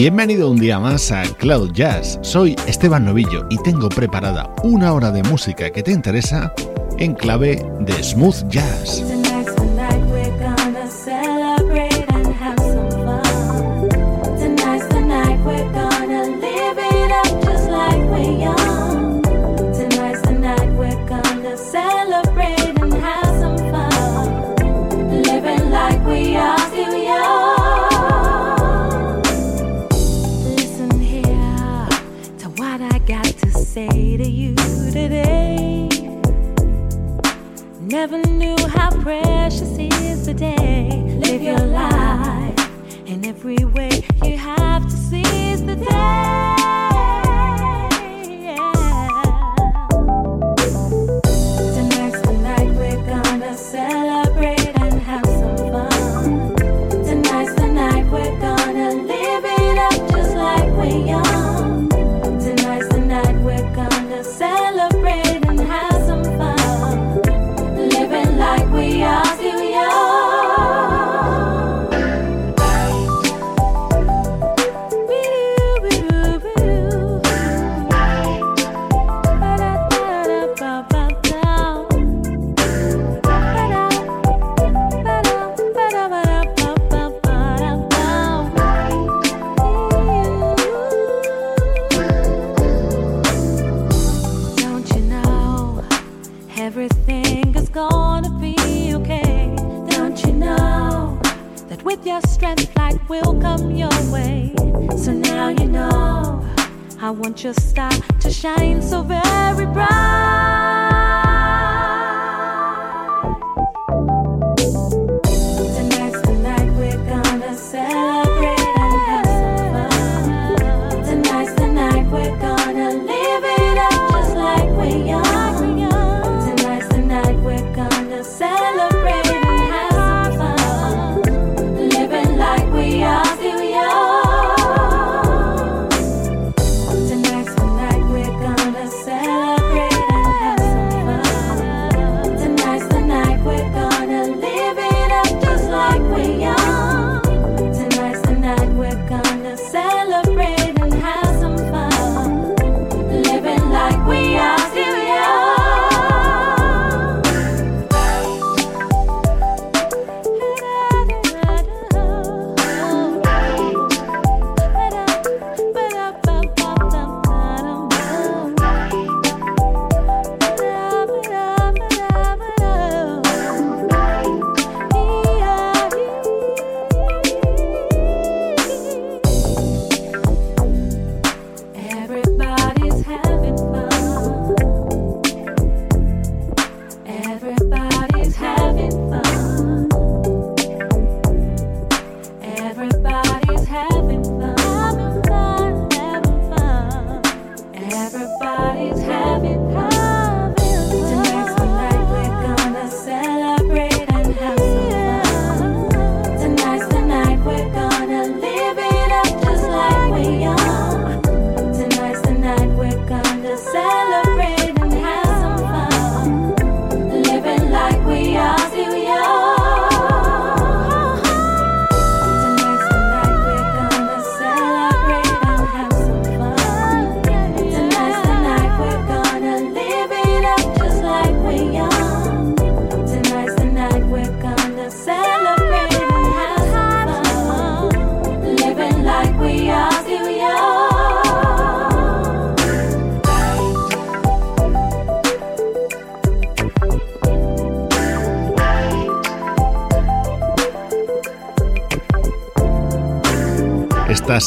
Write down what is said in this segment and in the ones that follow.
Bienvenido un día más a Cloud Jazz. Soy Esteban Novillo y tengo preparada una hora de música que te interesa en clave de smooth jazz. to see.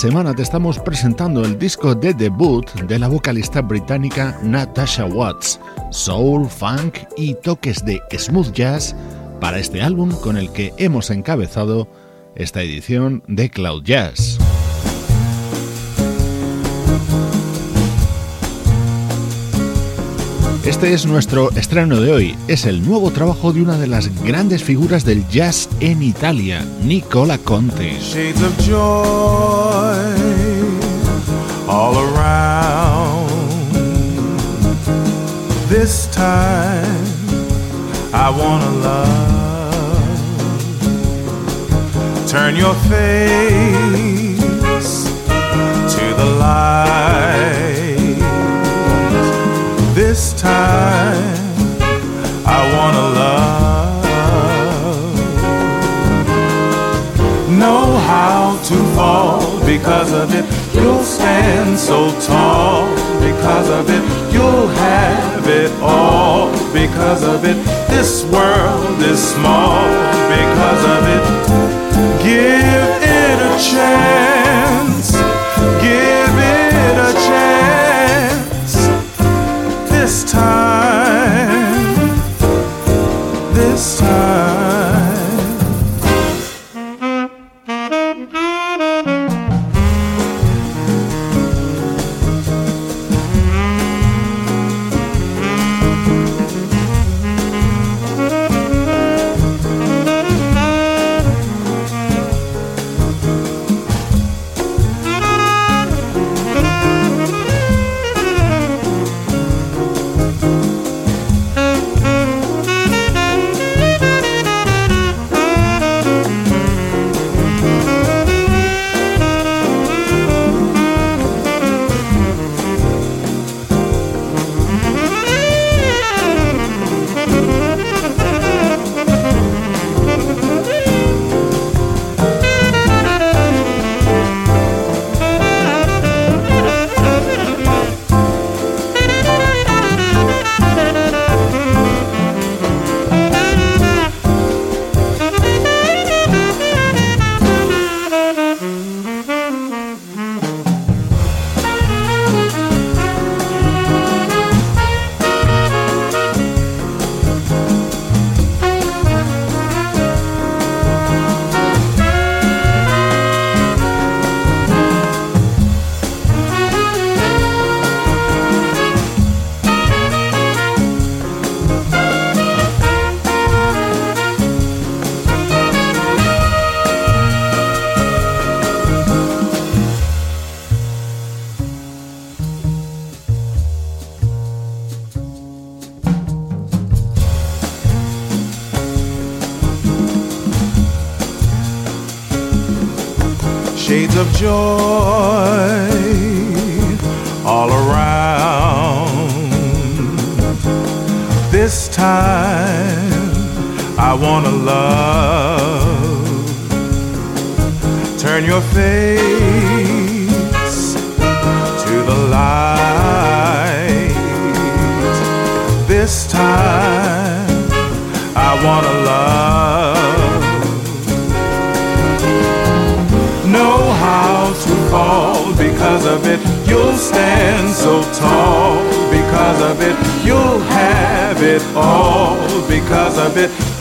Semana te estamos presentando el disco de debut de la vocalista británica Natasha Watts, soul, funk y toques de smooth jazz para este álbum con el que hemos encabezado esta edición de Cloud Jazz. Este es nuestro estreno de hoy. Es el nuevo trabajo de una de las grandes figuras del jazz en Italia, Nicola Conte. Shades of joy all around. This time I wanna love. Turn your face to the light. Time I wanna love. Know how to fall because of it. You'll stand so tall because of it. You'll have it all because of it. This world is small because of it. Give it a chance. Give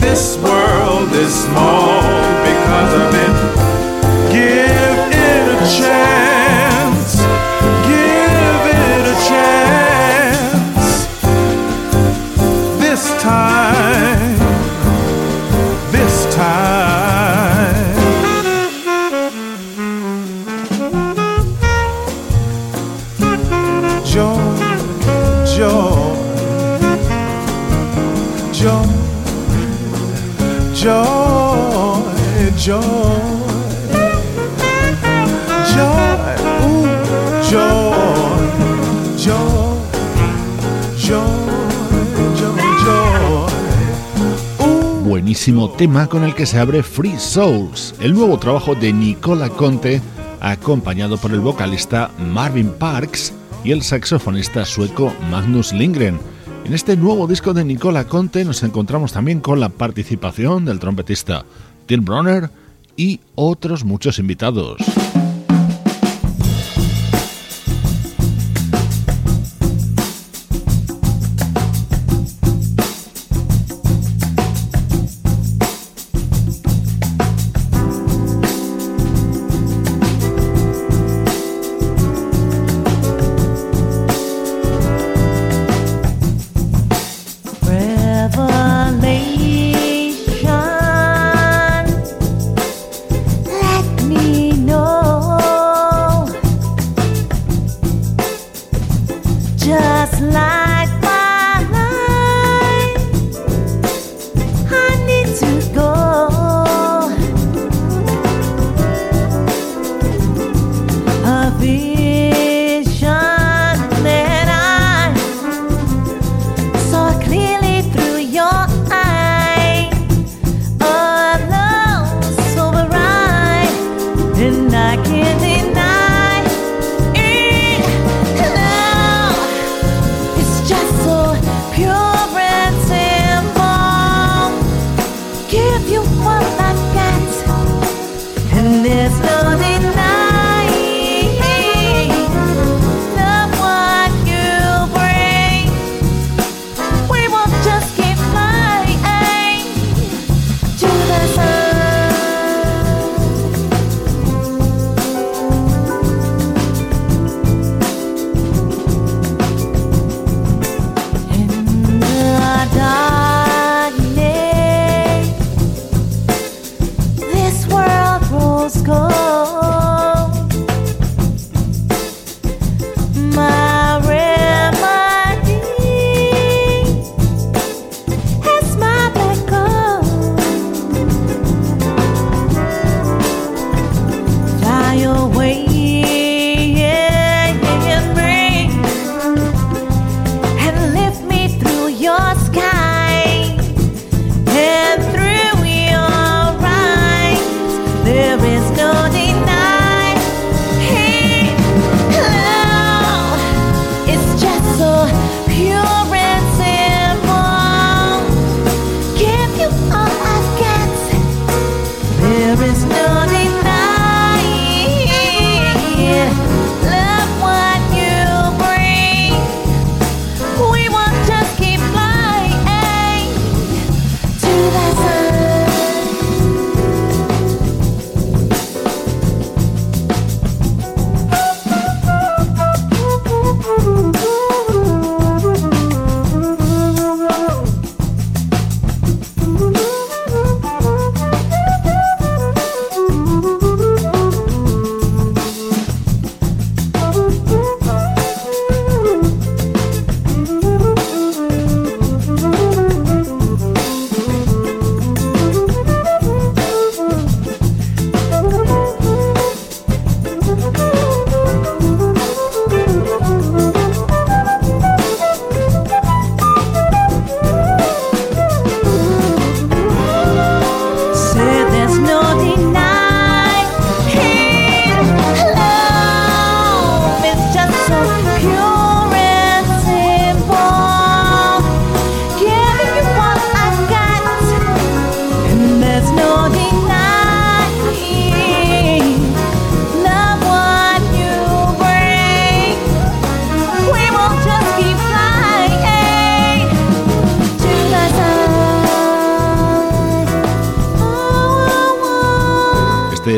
This world is small because of it. Give it a chance. Buenísimo tema con el que se abre Free Souls, el nuevo trabajo de Nicola Conte, acompañado por el vocalista Marvin Parks y el saxofonista sueco Magnus Lindgren. En este nuevo disco de Nicola Conte nos encontramos también con la participación del trompetista Tim Bronner y otros muchos invitados. be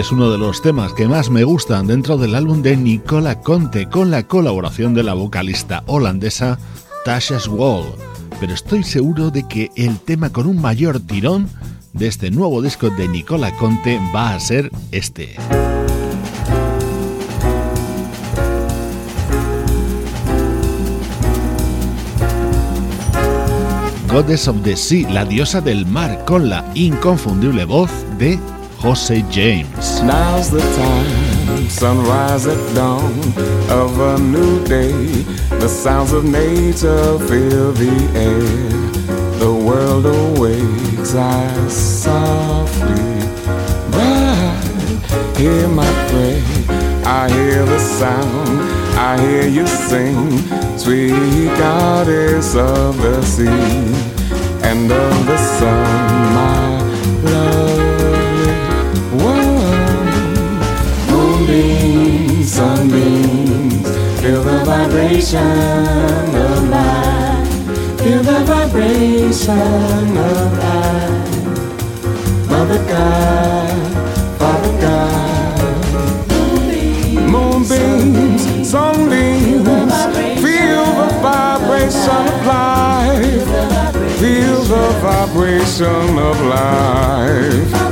es uno de los temas que más me gustan dentro del álbum de Nicola Conte con la colaboración de la vocalista holandesa Tasha's Wall. Pero estoy seguro de que el tema con un mayor tirón de este nuevo disco de Nicola Conte va a ser este. Goddess of the Sea, la diosa del mar, con la inconfundible voz de Jose James. Now's the time, sunrise at dawn of a new day. The sounds of nature fill the air. The world awakes, I softly ride. Hear my prayer, I hear the sound, I hear you sing, sweet goddess of the sea and of the sun, my love. Sunbeams, feel the vibration of life. Feel the vibration of life. Mother God, Father God. Moonbeams, sunbeams, feel the vibration of life. Feel the vibration of life.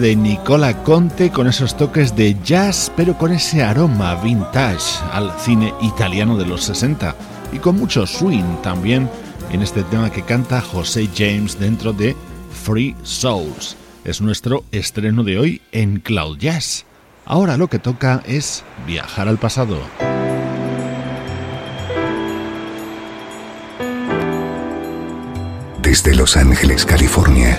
De Nicola Conte con esos toques de jazz, pero con ese aroma vintage al cine italiano de los 60 y con mucho swing también en este tema que canta José James dentro de Free Souls. Es nuestro estreno de hoy en Cloud Jazz. Ahora lo que toca es viajar al pasado. Desde Los Ángeles, California.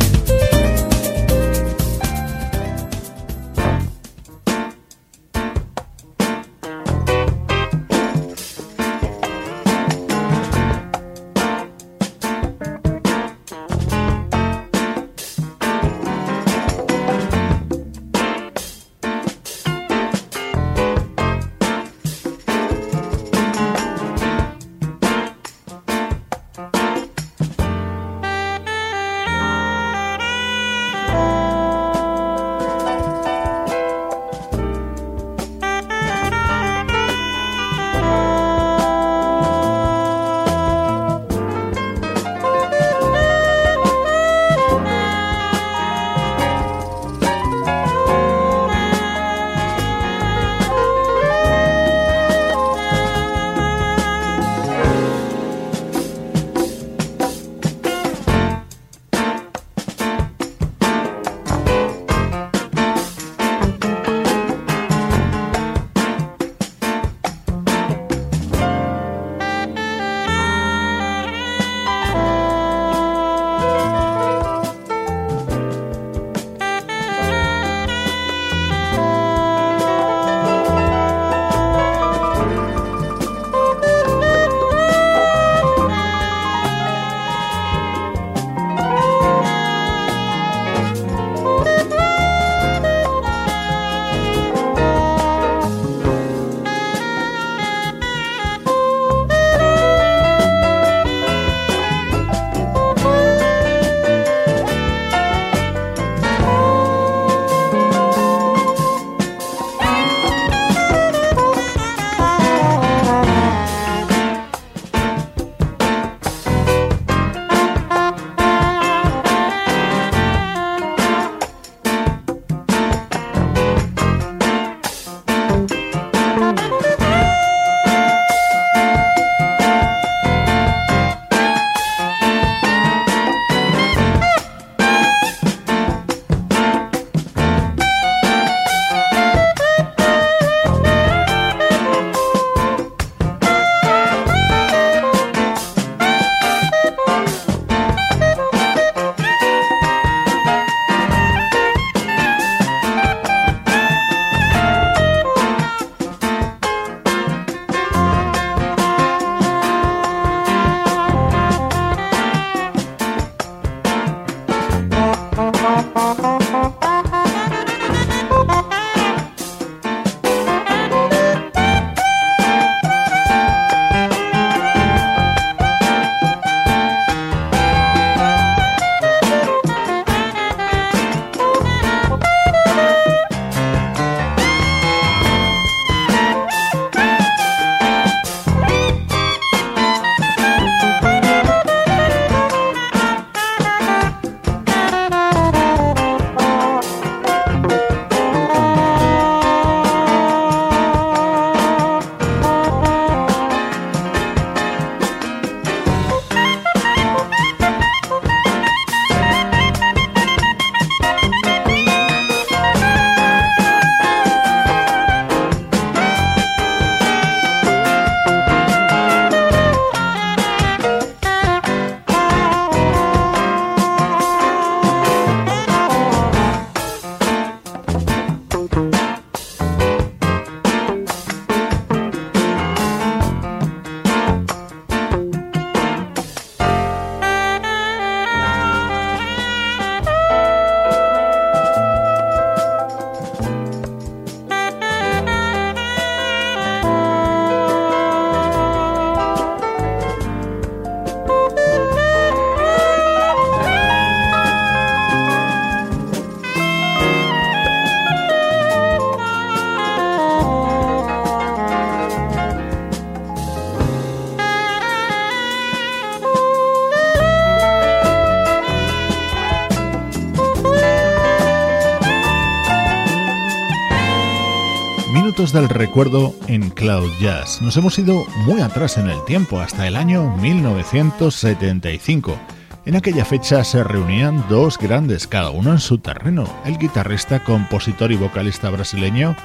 Recuerdo en Cloud Jazz. Nos hemos ido muy atrás en el tiempo, hasta el año 1975. En aquella fecha se reunían dos grandes, cada uno en su terreno, el guitarrista, compositor y vocalista brasileño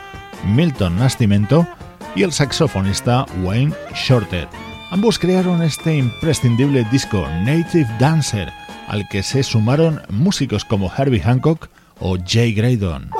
Milton Nascimento y el saxofonista Wayne Shorter. Ambos crearon este imprescindible disco Native Dancer, al que se sumaron músicos como Herbie Hancock o Jay Graydon.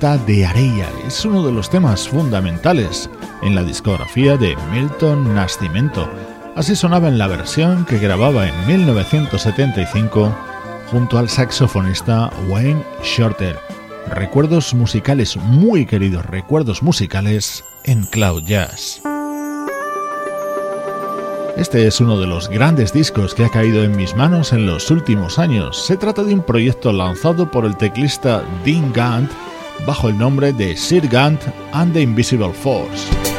De Areia. Es uno de los temas fundamentales en la discografía de Milton Nascimento. Así sonaba en la versión que grababa en 1975 junto al saxofonista Wayne Shorter. Recuerdos musicales muy queridos, recuerdos musicales en Cloud Jazz. Este es uno de los grandes discos que ha caído en mis manos en los últimos años. Se trata de un proyecto lanzado por el teclista Dean Gant bajo el nombre de Sir Gant and the Invisible Force.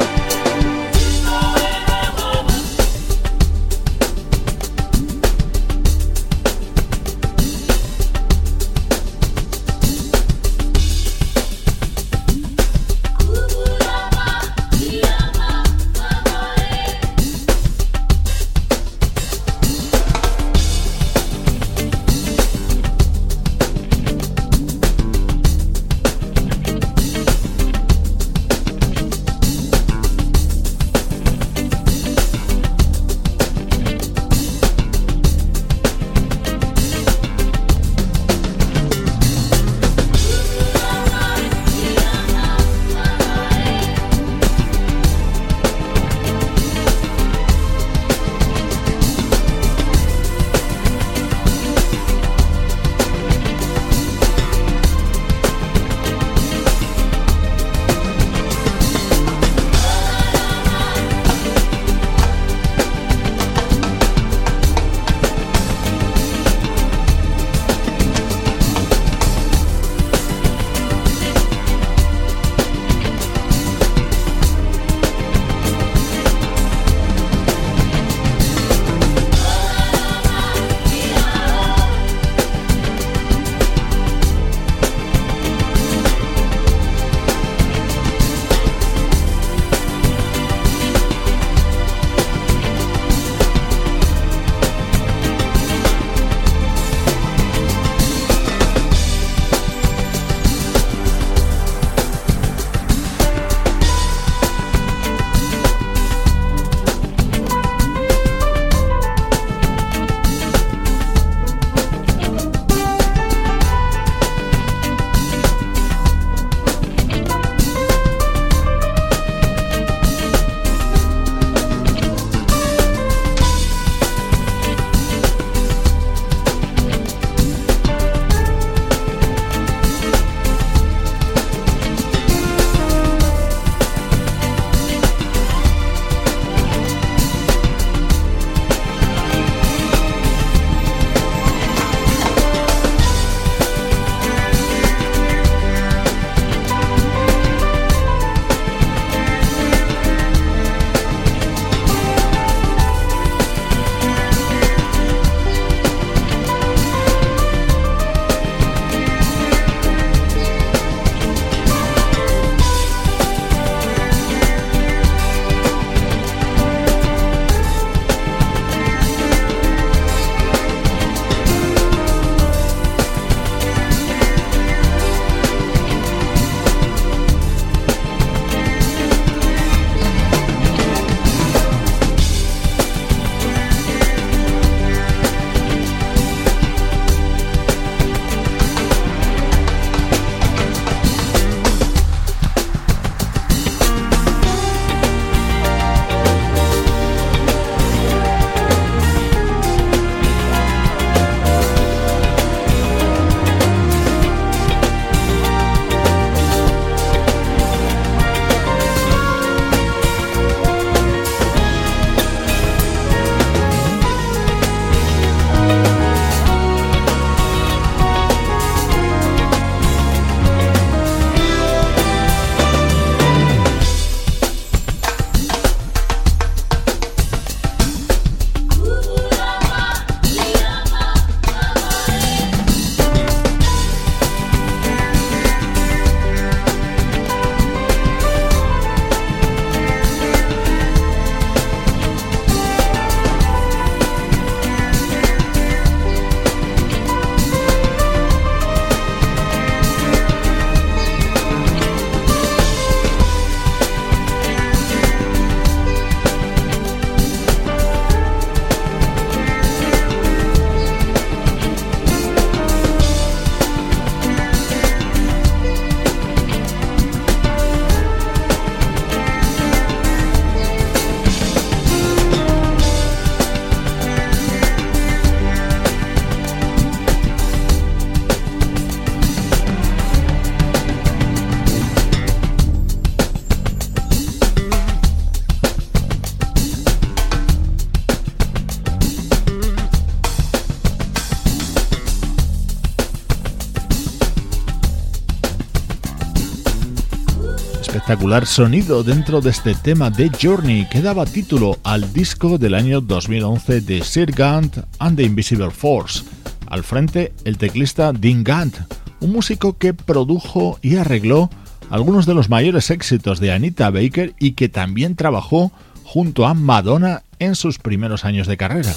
espectacular sonido dentro de este tema de Journey que daba título al disco del año 2011 de Sir Gant and the Invisible Force. Al frente, el teclista Dean Gant, un músico que produjo y arregló algunos de los mayores éxitos de Anita Baker y que también trabajó junto a Madonna en sus primeros años de carrera.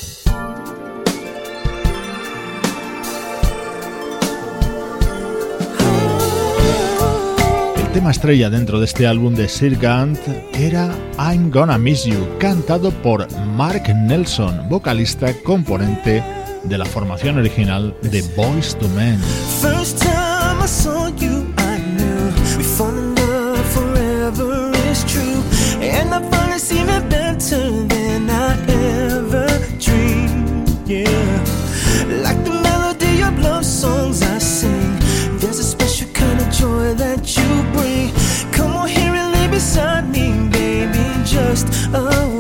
tema estrella dentro de este álbum de Sir Gant era I'm Gonna Miss You, cantado por Mark Nelson, vocalista componente de la formación original de Boys to Men. just away.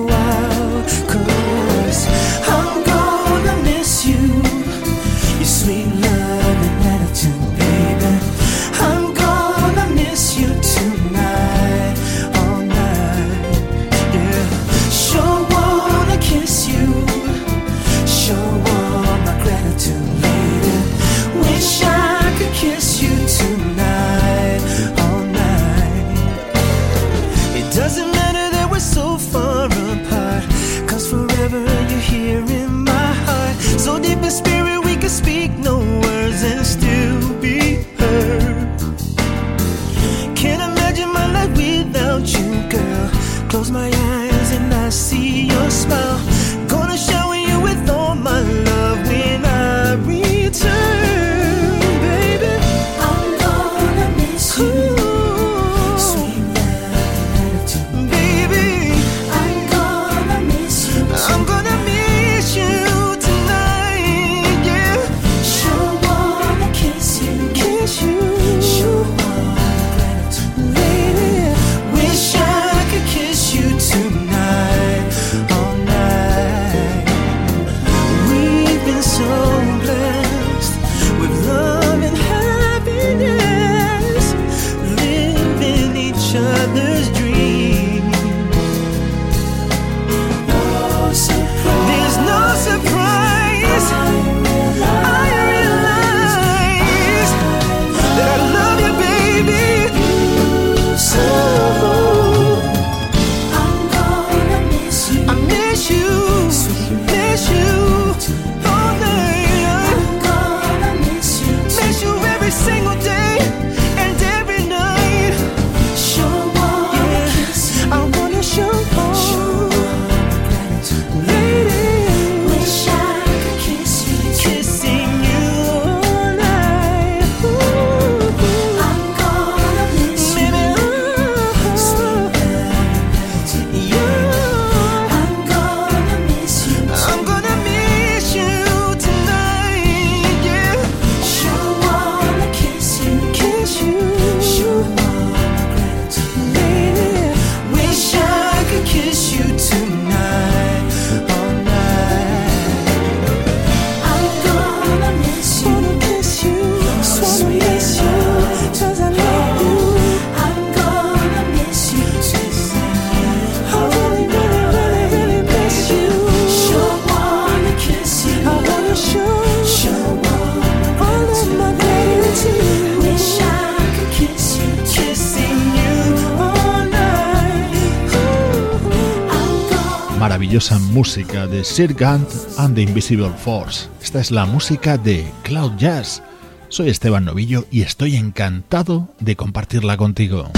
Sir Gunt and the Invisible Force. Esta es la música de Cloud Jazz. Soy Esteban Novillo y estoy encantado de compartirla contigo.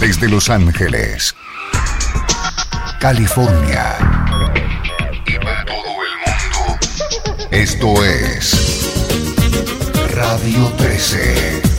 Desde Los Ángeles, California y para todo el mundo. Esto es Radio 13.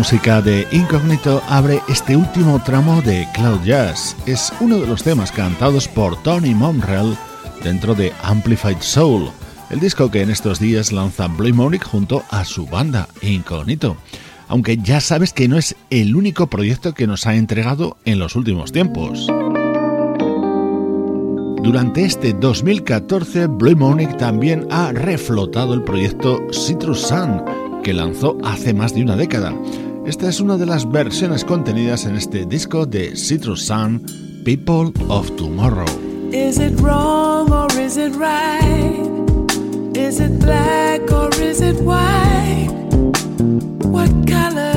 Música de Incognito abre este último tramo de Cloud Jazz. Es uno de los temas cantados por Tony Monrell dentro de Amplified Soul, el disco que en estos días lanza Blue Monic junto a su banda Incognito. Aunque ya sabes que no es el único proyecto que nos ha entregado en los últimos tiempos. Durante este 2014, Blue Monic también ha reflotado el proyecto Citrus Sun, que lanzó hace más de una década. Esta es una de las versiones contenidas en este disco de Citrus Sun, People of Tomorrow. What color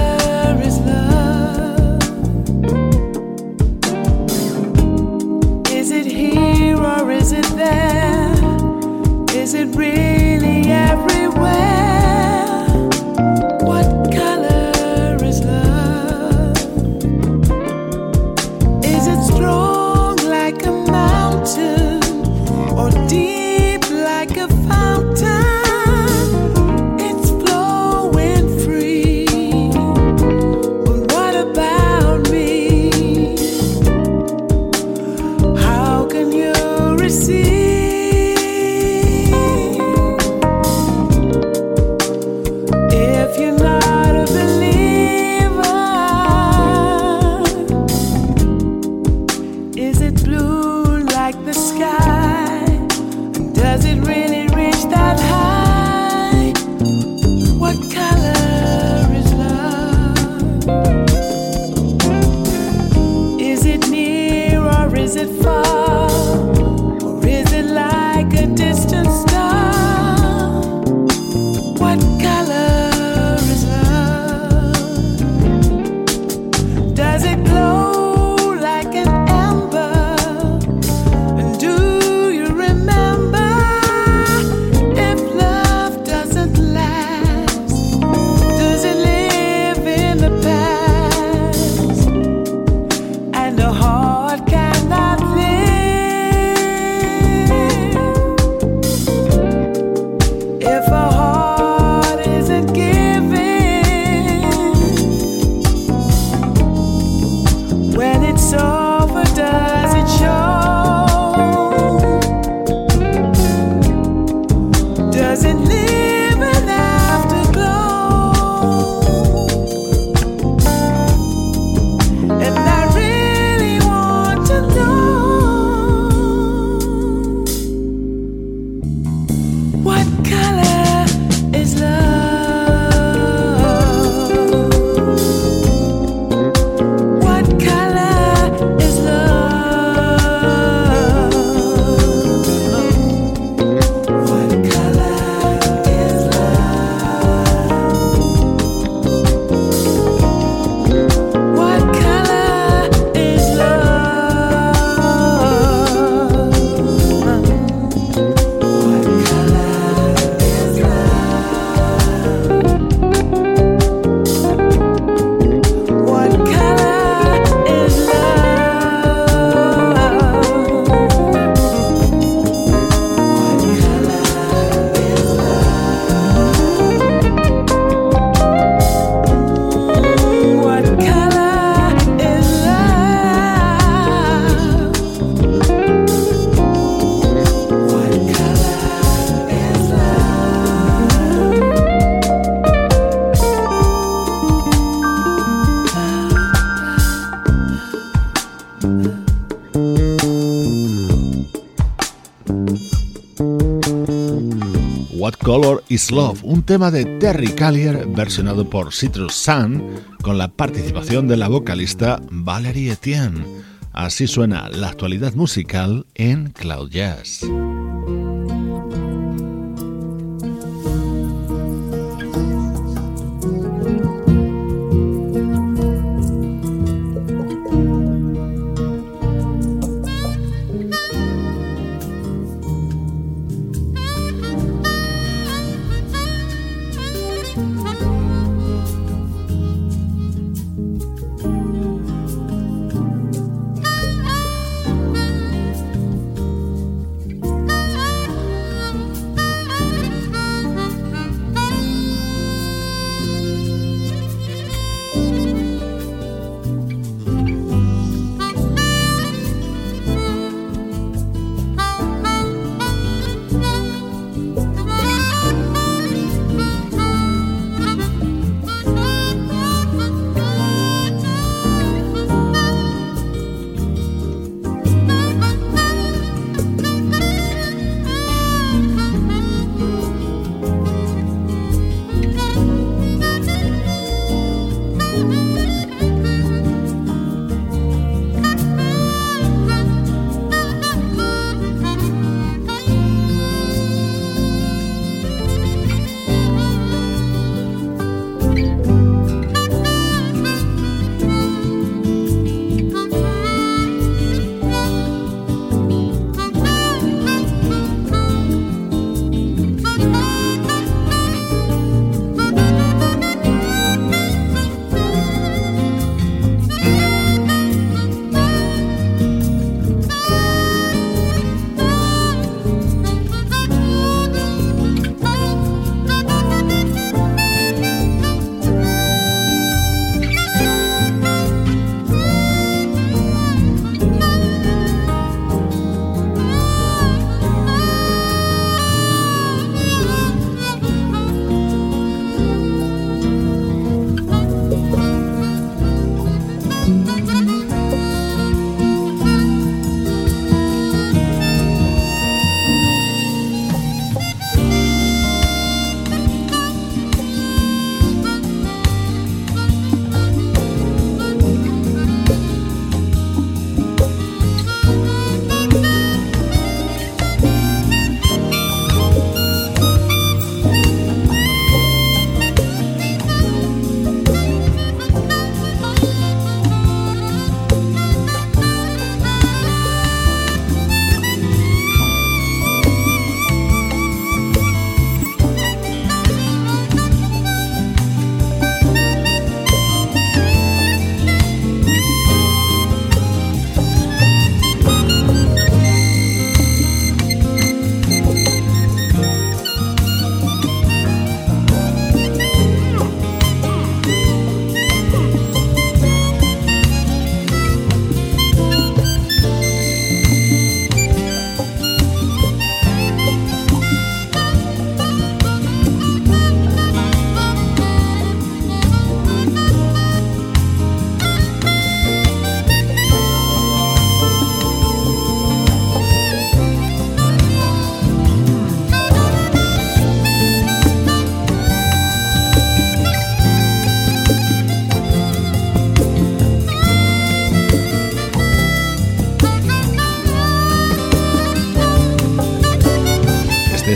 Is Love, un tema de Terry Callier versionado por Citrus Sun con la participación de la vocalista Valerie Etienne. Así suena la actualidad musical en Cloud Jazz.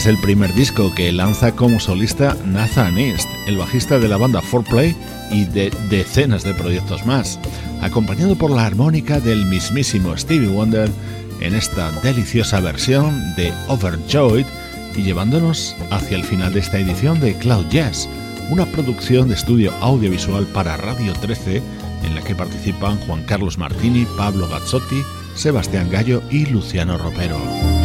El primer disco que lanza como solista Nathan East, el bajista de la banda 4Play y de decenas de proyectos más, acompañado por la armónica del mismísimo Stevie Wonder en esta deliciosa versión de Overjoyed y llevándonos hacia el final de esta edición de Cloud Jazz, una producción de estudio audiovisual para Radio 13 en la que participan Juan Carlos Martini, Pablo Gazzotti, Sebastián Gallo y Luciano Ropero.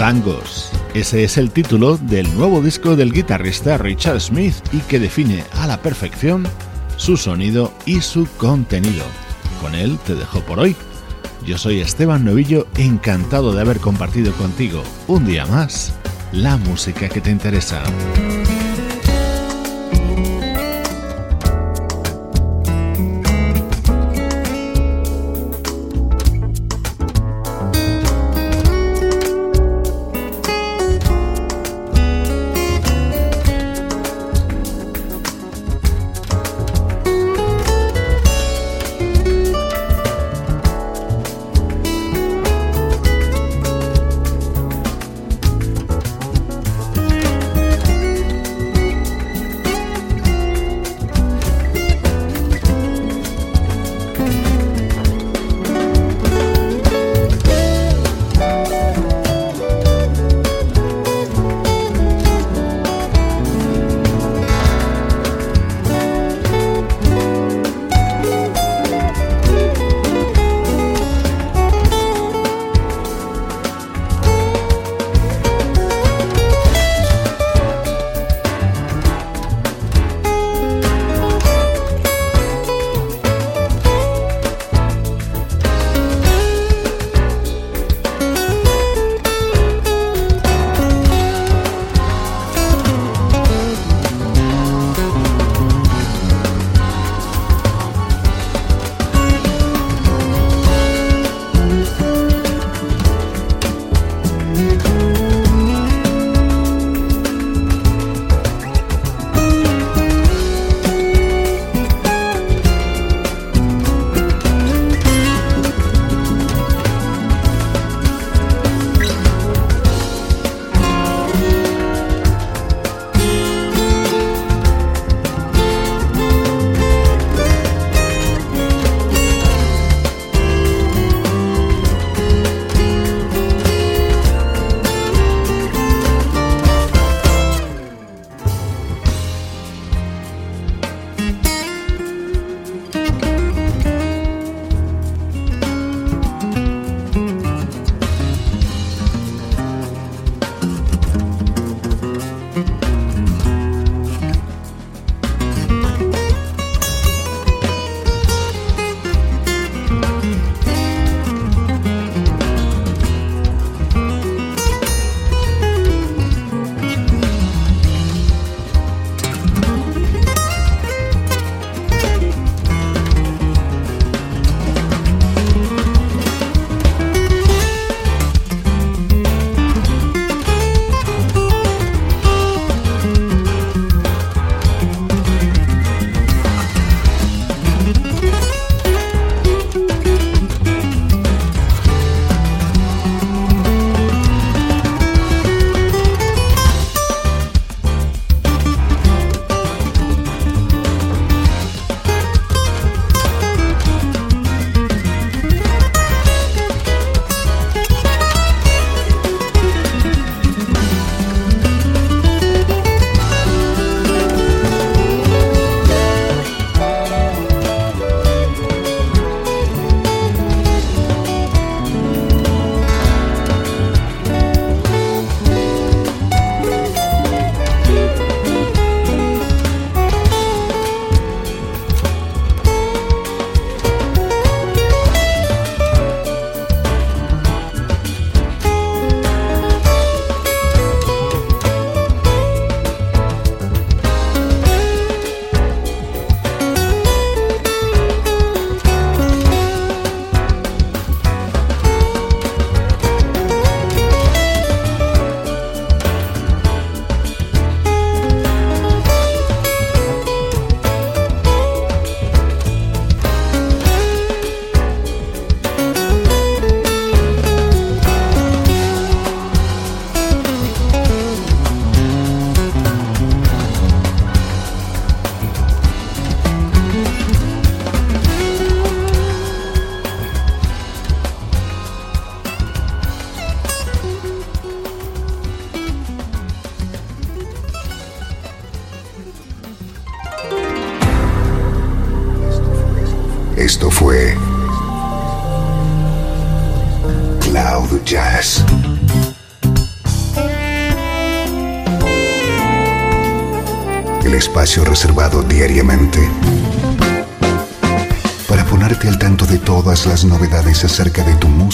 Tangos. Ese es el título del nuevo disco del guitarrista Richard Smith y que define a la perfección su sonido y su contenido. Con él te dejo por hoy. Yo soy Esteban Novillo, encantado de haber compartido contigo un día más la música que te interesa.